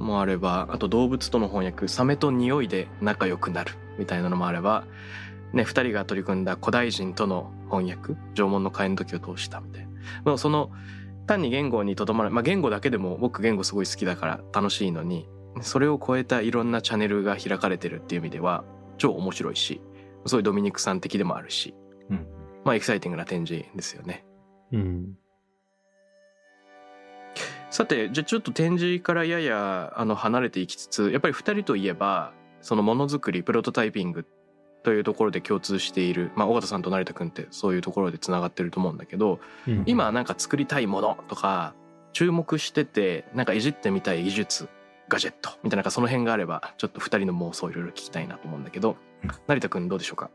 もあればあと動物との翻訳サメと匂いで仲良くなるみたいなのもあればね2人が取り組んだ古代人との翻訳縄文の会の時を通したみたいな。もうその単に言語にとどまるまあ言語だけでも僕言語すごい好きだから楽しいのにそれを超えたいろんなチャンネルが開かれてるっていう意味では超面白いしそういうドミニクさん的でもあるしうん。まあエキサイティングな展示ですよね。うんさてじゃあちょっと展示からややあの離れていきつつやっぱり2人といえばそのものづくりプロトタイピングというところで共通している、まあ、尾形さんと成田君ってそういうところでつながってると思うんだけどうん今なんか作りたいものとか注目しててなんかいじってみたい技術ガジェットみたいななんかその辺があればちょっと2人の妄想をいろいろ聞きたいなと思うんだけど成田君どうでしょうか？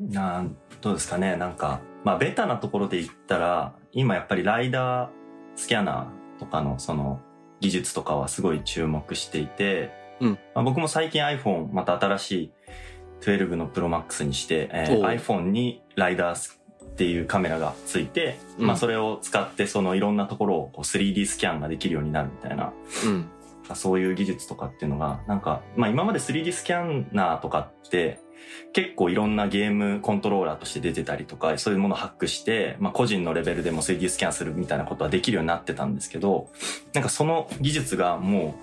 なんどうですかね。なんか、まあ、ベタなところで言ったら、今やっぱりライダースキャナーとかのその技術とかはすごい注目していて、うん。まあ、僕も最近 iPhone また新しい12の Pro Max にして、えー iPhone にライダースっていうカメラがついて、うん。まあそれを使ってそのいろんなところをこう 3D スキャンができるようになるみたいなうん。そういう技術とかっていうのが、なんか、まあ今まで 3D スキャナーとかって、結構いろんなゲームコントローラーとして出てたりとか、そういうものをハックして、まあ個人のレベルでも 3D スキャンするみたいなことはできるようになってたんですけど、なんかその技術がも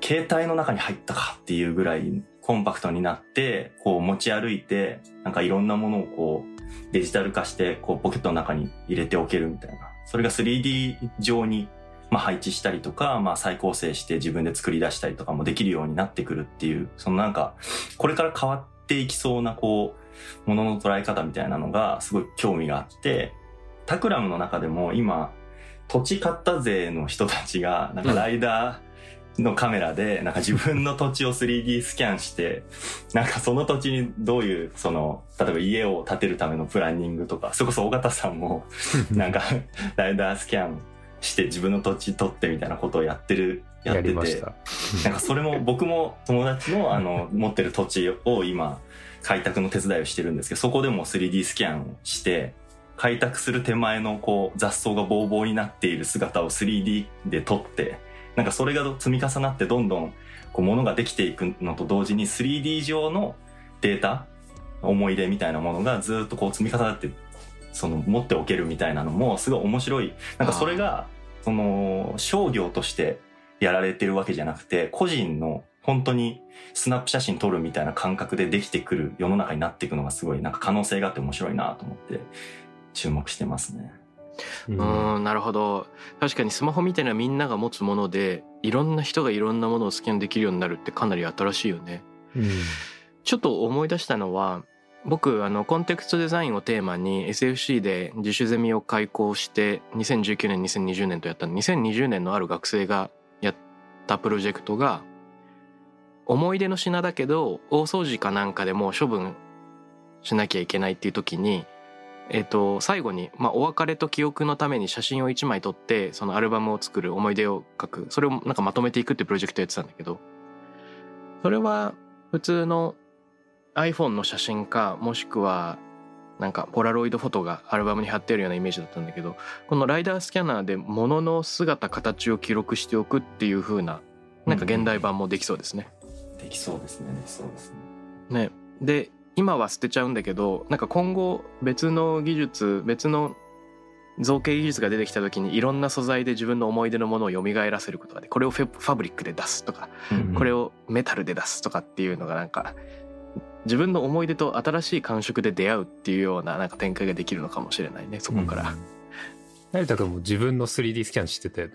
う、携帯の中に入ったかっていうぐらいコンパクトになって、こう持ち歩いて、なんかいろんなものをこうデジタル化して、こうポケットの中に入れておけるみたいな。それが 3D 上にまあ、配置したりとか、まあ、再構成して自分で作り出したりとかもできるようになってくるっていう、そのなんか、これから変わっていきそうな、こう、ものの捉え方みたいなのがすごい興味があって、タクラムの中でも今、土地買った税の人たちが、なんかライダーのカメラで、なんか自分の土地を 3D スキャンして、なんかその土地にどういう、その、例えば家を建てるためのプランニングとか、それこそ尾形さんも、なんか、ライダースキャンして自分の土地取ってみたいなことをやってる、やってて。なんかそれも僕も友達のあの 持ってる土地を今開拓の手伝いをしてるんですけど、そこでも 3D スキャンをして、開拓する手前のこう雑草がボーボーになっている姿を 3D で撮って、なんかそれが積み重なってどんどんこう物ができていくのと同時に 3D 上のデータ、思い出みたいなものがずっとこう積み重なって、その持っておけるみたいなのもすごい面白い。なんかそれが、その商業としてやられてるわけじゃなくて、個人の本当にスナップ写真撮るみたいな感覚でできてくる世の中になっていくのがすごいなんか可能性があって面白いなと思って注目してますね。ううんーんなるほど。確かにスマホみたいなみんなが持つものでいろんな人がいろんなものをスキャンできるようになるってかなり新しいよね。うん。ちょっと思い出したのは僕あのコンテクストデザインをテーマに SFC で自主ゼミを開講して2019年2020年とやったの2020年のある学生がたプロジェクトが思い出の品だけど大掃除かなんかでも処分しなきゃいけないっていう時にえっと最後に、まあ、お別れと記憶のために写真を1枚撮ってそのアルバムを作る思い出を書くそれをなんかまとめていくっていうプロジェクトやってたんだけどそれは普通の iPhone の写真かもしくはなんかポラロイドフォトがアルバムに貼ってあるようなイメージだったんだけどこのライダースキャナーで物の姿形を記録しておくっていう風ななんか現代版もできそうですね。できそうですね。できそうですね。ねで今は捨てちゃうんだけどなんか今後別の技術別の造形技術が出てきた時にいろんな素材で自分の思い出のものを蘇らせることがでこれをフェファブリックで出すとかこれを、をメタルで出すとかっていうのがなんか自分の思い出と新しい感触で出会うっていうようななんか展開ができるのかもしれないねそこから、成田君も自分の 3D スキャンしてたよね。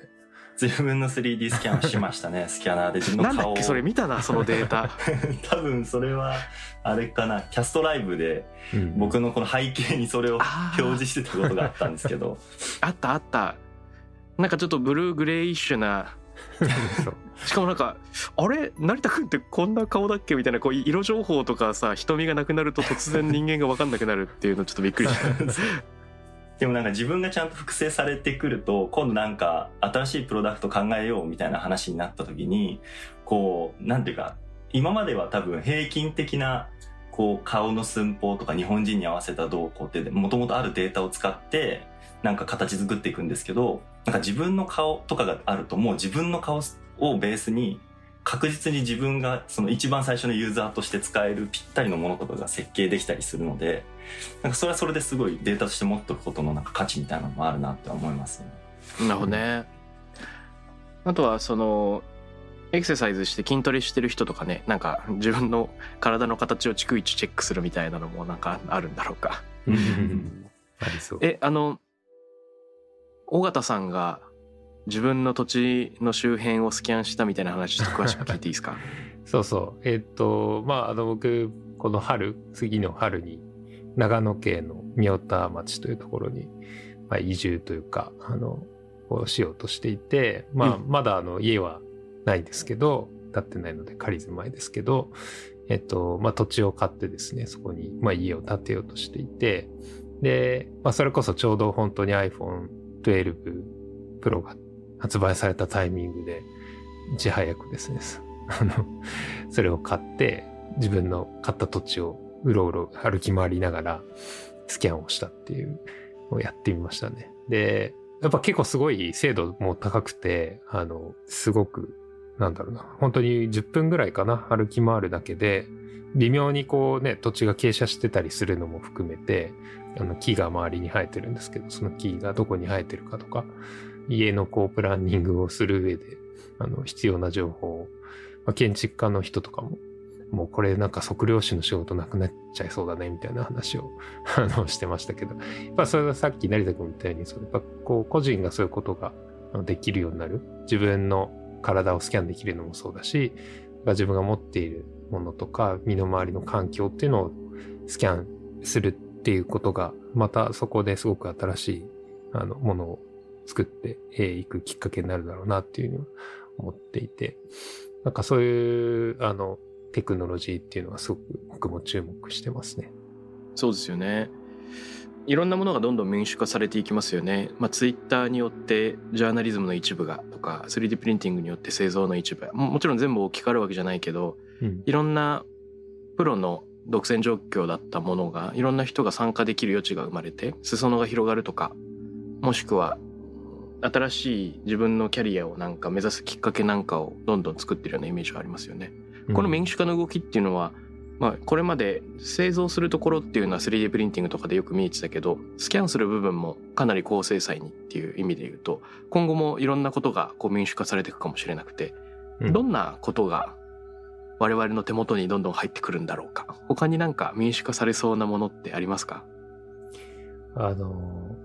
自分の 3D スキャンをしましたね スキャナーで自分の顔を。なんだっけそれ見たなそのデータ。多分それはあれかなキャストライブでうん。僕のこの背景にそれを表示してたことがあったんですけど。あったあった。なんかちょっとブルーグレイッシュなしかもなんかあれ？成田君ってこんな顔だっけみたいなこう色情報とかさ瞳がなくなると突然人間が分かんなくなるっていうのちょっとびっくりしたでもなんか自分がちゃんと複製されてくると今度なんか新しいプロダクト考えようみたいな話になった時にこうなんていうか今までは多分平均的なこう顔の寸法とか日本人に合わせた動向ってもともとあるデータを使ってなんか形作っていくんですけどなんか自分の顔とかがあるともう自分の顔をベースに確実に自分がその一番最初のユーザーとして使えるぴったりのものとかが設計できたりするのでなんかそれはそれですごいデータとして持っておくことのなんか価値みたいなのもあるなって思いますね。なるほどねあとはそのエクササイズして筋トレしてる人とかねなんか自分の体の形を逐一チェックするみたいなのもなんかあるんだろうかありそう。えあの尾形さんが自分の土地の周辺をスキャンしたみたいな話ちょっと詳しく聞いていいですか？そうそう。えっ、と、まあ、あの、僕、この春、次の春に、長野県の御田町というところに、まあ、移住というか、あの、をしようとしていて、まあ、うまだあの、家はないんですけど、建ってないので仮住まいですけど、えっと、まあ、土地を買ってですね、そこに、まあ、家を建てようとしていて、で、まあ、それこそちょうど本当に iPhone 12 Pro が発売されたタイミングで、いち早くですね、あの、それを買って、自分の買った土地をうろうろ歩き回りながらスキャンをしたっていうのをやってみましたね。で、やっぱ結構すごい精度も高くて、あの、すごく、なんだろうな、本当に10分ぐらいかな、歩き回るだけで、微妙にこうね、土地が傾斜してたりするのも含めて、あの木が周りに生えてるんですけど、その木がどこに生えてるかとか、家のこうプランニングをする上で、あの、必要な情報を、まあ、建築家の人とかも、もうこれなんか測量士の仕事なくなっちゃいそうだね、みたいな話を、あの、してましたけど、やっぱそれがさっき成田君みたいに、そうやっぱこう、個人がそういうことができるようになる。自分の体をスキャンできるのもそうだし、自分が持っているものとか、身の回りの環境っていうのをスキャンするっていうことが、またそこですごく新しい、あの、ものを作っていくきっかけになるだろうなっていうふうには思っていて、なんかそういう、あの、テクノロジーっていうのはすごく僕も注目してますね。そうですよねいろんなものがどんどん民主化されていきますよね。まあ、ツイッターによってジャーナリズムの一部がとか 3D プリンティングによって製造の一部ももちろん全部置き換わるわけじゃないけどうん。いろんなプロの独占状況だったものがいろんな人が参加できる余地が生まれて裾野が広がるとかもしくは新しい自分のキャリアをなんか目指すきっかけなんかをどんどん作ってるようなイメージがありますよね。この民主化の動きっていうのは、まあ、これまで製造するところっていうのは 3D プリンティングとかでよく見えてたけどスキャンする部分もかなり高精細にっていう意味で言うと今後もいろんなことがこう民主化されていくかもしれなくて、うんどんなことが我々の手元にどんどん入ってくるんだろうか。他になんか民主化されそうなものってありますか？あの、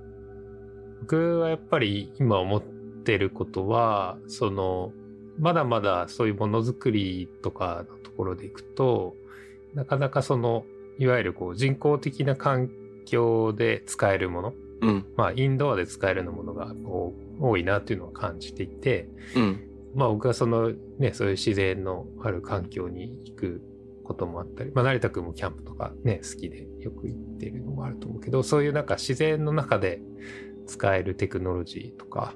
僕はやっぱり今思ってることは、その、まだまだそういうものづくりとかのところでいくと、なかなかその、いわゆるこう人工的な環境で使えるもの、うん。まあインドアで使えるようなものがこう多いなっていうのを感じていて、うんまあ僕はそのね、そういう自然のある環境に行くこともあったり、まあ成田くんもキャンプとかね、好きでよく行ってるのもあると思うけど、そういうなんか自然の中で使えるテクノロジーとか、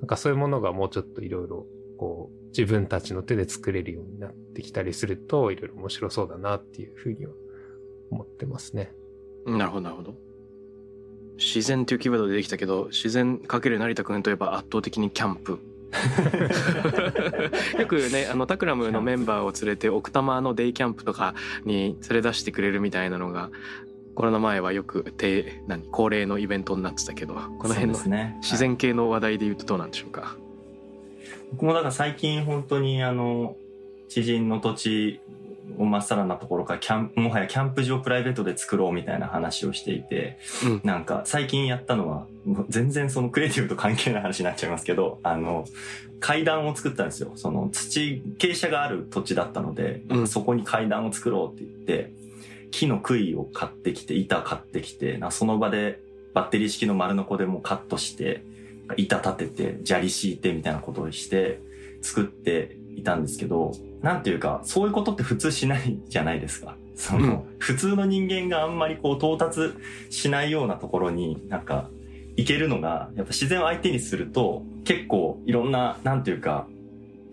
なんかそういうものがもうちょっといろいろこう自分たちの手で作れるようになってきたりすると、いろいろ面白そうだなっていうふうには思ってますね。なるほどなるほど自然というキーワードでできたけど自然かける成田くんといえば圧倒的にキャンプ よくねあのタクラムのメンバーを連れて奥多摩のデイキャンプとかに連れ出してくれるみたいなのがコロナ前はよく定何恒例のイベントになってたけどこの辺のですね。自然系の話題で言うとどうなんでしょうか、僕もだから最近本当にあの知人の土地まっさらなところからキャンもはやキャンプ場プライベートで作ろうみたいな話をしていて、うんなんか最近やったのは、全然そのクリエイティブと関係ない話になっちゃいますけど、あの、階段を作ったんですよ。その土、傾斜がある土地だったので、うんそこに階段を作ろうって言って、木の杭を買ってきて、板買ってきて、なその場でバッテリー式の丸ノコでもうカットして、板立てて、砂利敷いてみたいなことをして、作っていたんですけど、なんていうか、そういうことって普通しないじゃないですか。その、普通の人間があんまりこう到達しないようなところになんか行けるのが、やっぱ自然を相手にすると結構いろんな、なんていうか、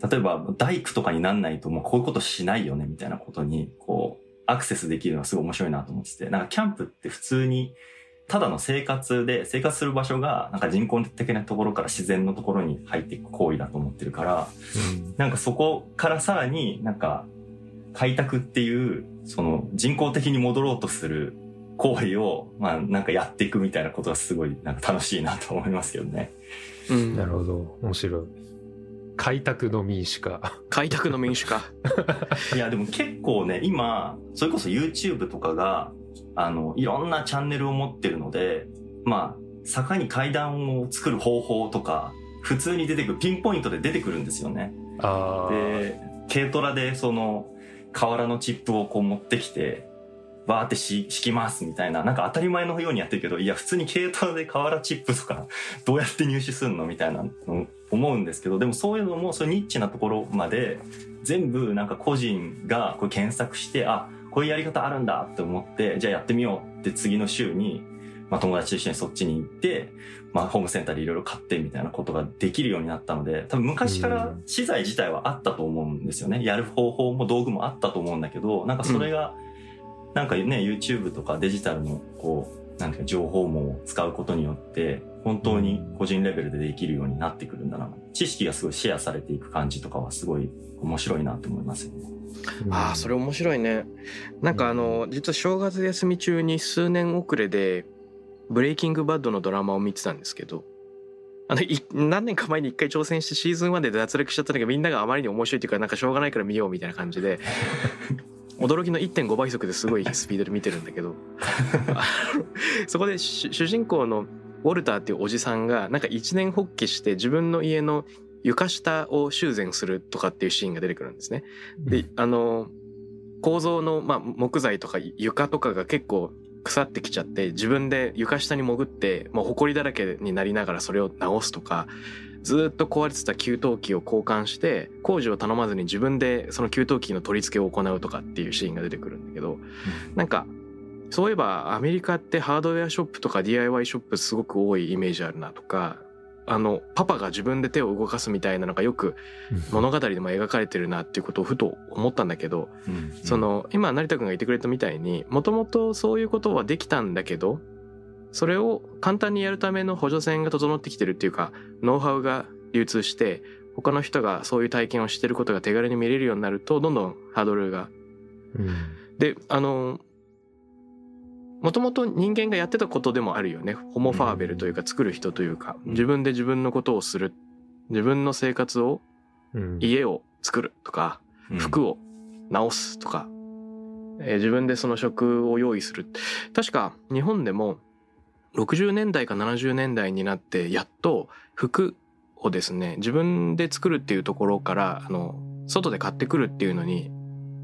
例えば大工とかになんないともうこういうことしないよねみたいなことにこうアクセスできるのがすごい面白いなと思ってて、なんかキャンプって普通にただの生活で生活する場所がなんか人工的なところから自然のところに入っていく行為だと思ってるから、なんかそこからさらになんか開拓っていうその人工的に戻ろうとする行為をまあなんかやっていくみたいなことがすごいなんか楽しいなと思いますけどね。うん。なるほど。面白い。開拓の民主化。開拓の民主化。いやでも結構ね今それこそ YouTube とかがあのいろんなチャンネルを持ってるのでまあ坂に階段を作る方法とか普通に出てくるピンポイントで出てくるんですよね。で軽トラでその瓦のチップをこう持ってきてバーってし敷きますみたいななんか当たり前のようにやってるけどいや普通に軽トラで瓦チップとか どうやって入手するのみたいなの思うんですけどでもそういうのもそういうニッチなところまで全部なんか個人がこう検索してあこういうやり方あるんだって思ってじゃあやってみようって次の週に、まあ、友達と一緒にそっちに行って、まあ、ホームセンターでいろいろ買ってみたいなことができるようになったので多分昔から資材自体はあったと思うんですよね。やる方法も道具もあったと思うんだけどなんかそれが、なんかね YouTube とかデジタルのこうなんていうか情報網を使うことによって本当に個人レベルでできるようになってくるんだな。知識がすごいシェアされていく感じとかはすごい面白いなと思いますよね。ああそれ面白いね。なんかあの実は正月休み中に数年遅れで「ブレイキングバッド」のドラマを見てたんですけどあのい何年か前に一回挑戦してシーズン1で脱落しちゃったんだけどみんながあまりに面白いっていうかなんかしょうがないから見ようみたいな感じで 驚きの1.5倍速ですごいスピードで見てるんだけど そこで主主人公のウォルターっていうおじさんがなんか一年発起して自分の家の床下を修繕するとかっていうシーンが出てくるんですね。で、あの、構造の、まあ、木材とか床とかが結構腐ってきちゃって、自分で床下に潜って、もう埃だらけになりながらそれを直すとか、ずっと壊れてた給湯器を交換して、工事を頼まずに自分でその給湯器の取り付けを行うとかっていうシーンが出てくるんだけど、なんか、そういえばアメリカってハードウェアショップとか DIY ショップすごく多いイメージあるなとか、あの、パパが自分で手を動かすみたいなのがよく物語でも描かれてるなっていうことをふと思ったんだけど、うん。その今成田君が言ってくれたみたいにもともとそういうことはできたんだけどそれを簡単にやるための補助線が整ってきてるっていうかノウハウが流通して他の人がそういう体験をしてることが手軽に見れるようになるとどんどんハードルが。うん。であのもともと人間がやってたことでもあるよね。ホモ・ファーベルというか作る人というかうん。自分で自分のことをする。自分の生活をうん。家を作るとかうん。服を直すとか、えー自分でその食を用意する。確か日本でも60年代か70年代になってやっと服をですね自分で作るっていうところからあの外で買ってくるっていうのに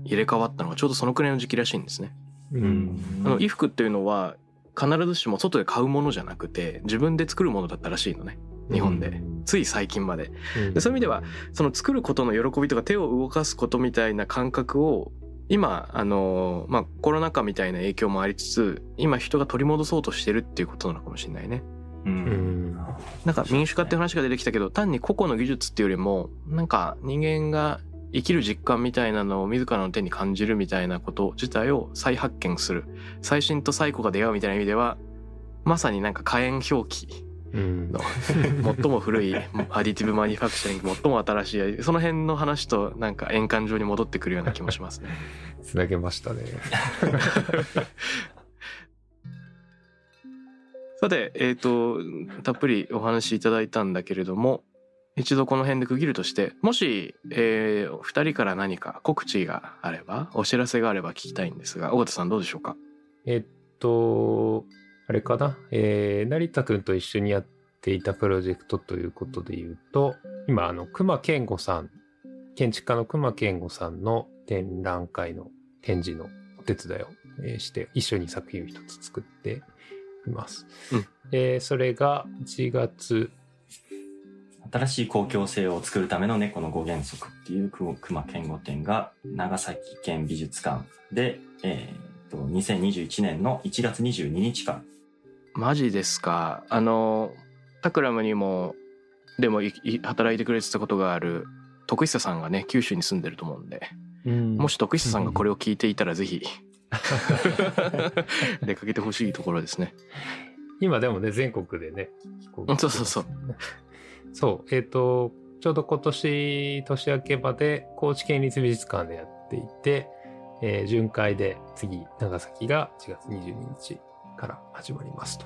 入れ替わったのがちょうどそのくらいの時期らしいんですね。うん。あの衣服っていうのは必ずしも外で買うものじゃなくて自分で作るものだったらしいのね。日本で、つい最近まで。うん。でそういう意味ではその作ることの喜びとか手を動かすことみたいな感覚を今あのまあコロナ禍みたいな影響もありつつ今人が取り戻そうとしてるっていうことなのかもしれないね。ううんん。なんか民主化って話が出てきたけど単に個々の技術っていうよりもなんか人間が生きる実感みたいなのを自らの手に感じるみたいなこと自体を再発見する。最新と最古が出会うみたいな意味ではまさになんか火炎表記うん。の。最も古いアディティブマニファクチャリング最も新しいその辺の話となんか円環上に戻ってくるような気もしますね。つなげましたね。さて、えっ、と、たっぷりお話しいただいたんだけれども、一度この辺で区切るとしてもし、えー、2人から何か告知があればお知らせがあれば聞きたいんですが尾形さんどうでしょうか？えっと、あれかな、えー、成田くんと一緒にやっていたプロジェクトということで言うと、今、あの、熊健吾さん、建築家の熊健吾さんの展覧会の展示のお手伝いをえーして、一緒に作品を一つ作っています。うん。で、それが1月、新しい公共性を作るための猫の5原則っていう熊熊健吾展が長崎県美術館で、えー、と2021年の1月22日からマジですか？あのタクラムにもでもいい働いてくれてたことがある徳久さんがね九州に住んでると思うんでもし徳久さんがこれを聞いていたらぜひ出かけてほしいところですね。今でもね、全国でね、飛行機そうそうそう。そう、えっ、と、ちょうど今年年明けまで高知県立美術館でやっていて、えー巡回で次、長崎が1月22日から始まりますと。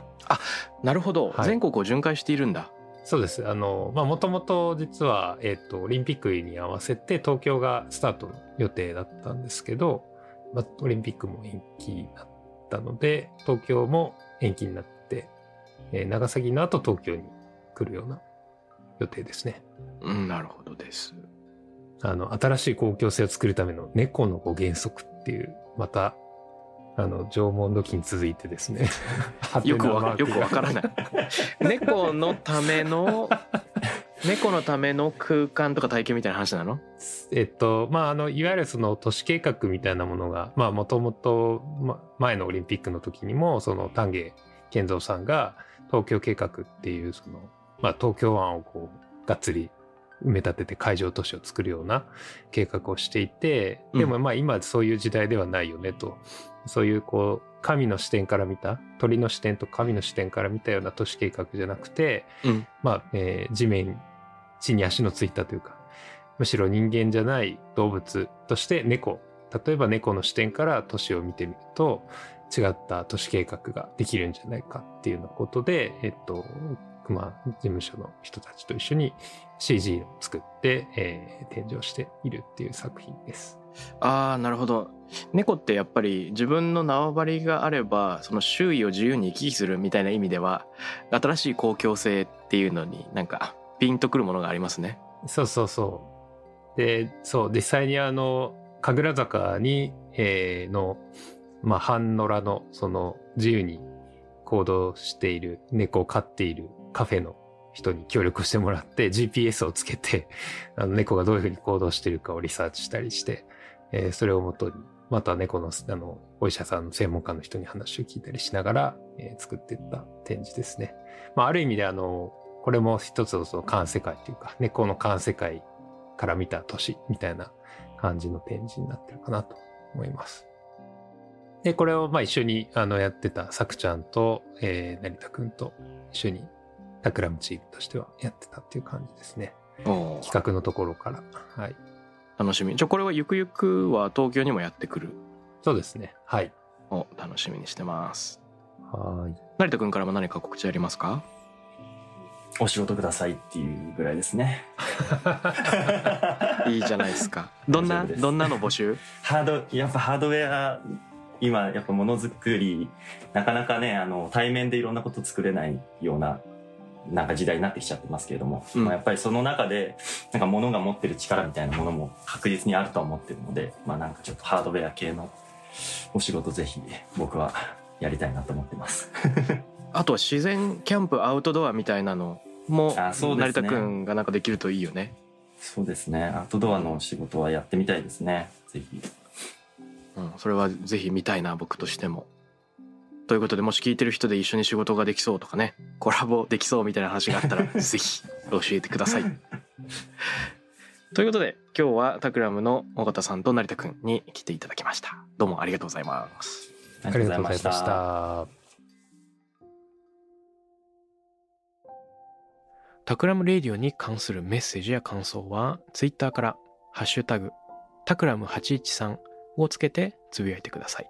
なるほど、はい全国を巡回しているんだそうです。あの、まあ、もともと実は、えっ、と、オリンピックに合わせて東京がスタートの予定だったんですけど、まあ、オリンピックも延期になったので、東京も延期になって、えー長崎の後東京に来るような予定ですね。うんなるほどですあの、新しい公共性を作るための猫の5原則っていう、また、あの、縄文土器に続いてですね。よくわよくわからない 猫のための 猫のための空間とか体験みたいな話なの？えっと、まあ、あの、いわゆるその都市計画みたいなものが、まあ、もともと、ま前のオリンピックの時にも、その丹下健三さんが東京計画っていう、その、まあ、東京湾をこう、がっつり埋め立てて海上都市を作るような計画をしていて、でもまあ今そういう時代ではないよねと。そういうこう、神の視点から見た、鳥の視点と神の視点から見たような都市計画じゃなくて、うん。まあ、えー地面、地に足のついたというか、むしろ人間じゃない動物として猫、例えば猫の視点から都市を見てみると、違った都市計画ができるんじゃないかっていうようなことで、えっと、熊事務所の人たちと一緒に CG を作って、えー展示をしているっていう作品です。ああなるほど猫ってやっぱり自分の縄張りがあればその周囲を自由に行き来するみたいな意味では新しい公共性っていうのになんかピンとくるものがありますねそうそうそう。で、そう、実際にあの、神楽坂に、えーの、まあ、半野良の、その、自由に行動している、猫を飼っているカフェの人に協力してもらって、GPS をつけて、あの、猫がどういうふうに行動してるかをリサーチしたりして、えーそれをもとに、また猫の、あの、お医者さんの専門家の人に話を聞いたりしながら、えー作っていった展示ですね。まあ、ある意味であの、これも一つのその環世界というか、猫の環世界から見た都市みたいな感じの展示になってるかなと思います。で、これをまあ一緒にあのやってたさくちゃんと、えー、成田くんと一緒にラムチームとしてはやってたっていう感じですね。企画のところから。はい。楽しみじゃあこれはゆくゆくは東京にもやってくるそうですね。はい。を楽しみにしてますはい。成田君からも何か告知ありますか？お仕事くださいっていうぐらいですね。いいじゃないですかどんなどんなの募集？ハード、やっぱハードウェア、今やっぱものづくり、なかなかね、あの、対面でいろんなこと作れないような、なんか時代になってきちゃってますけれども、うんまあやっぱりその中で、なんか物が持ってる力みたいなものも確実にあるとは思ってるので、まあなんかちょっとハードウェア系のお仕事ぜひ僕はやりたいなと思ってます。あとは自然キャンプアウトドアみたいなのも成田君がなんかできるといいよねそうですね。アウトドアの仕事はやってみたいですね。ぜひ。うん、それはぜひ見たいな僕としても。ということでもし聞いてる人で一緒に仕事ができそうとかねコラボできそうみたいな話があったら ぜひ教えてください。ということで今日はタクラムの尾形さんと成田くんに来ていただきました。どうもありがとうございます。あありがとうございました。 Takram Radio に関するメッセージや感想は、ツイッターから、ハッシュタグ、タクラム813をつけてつぶやいてください。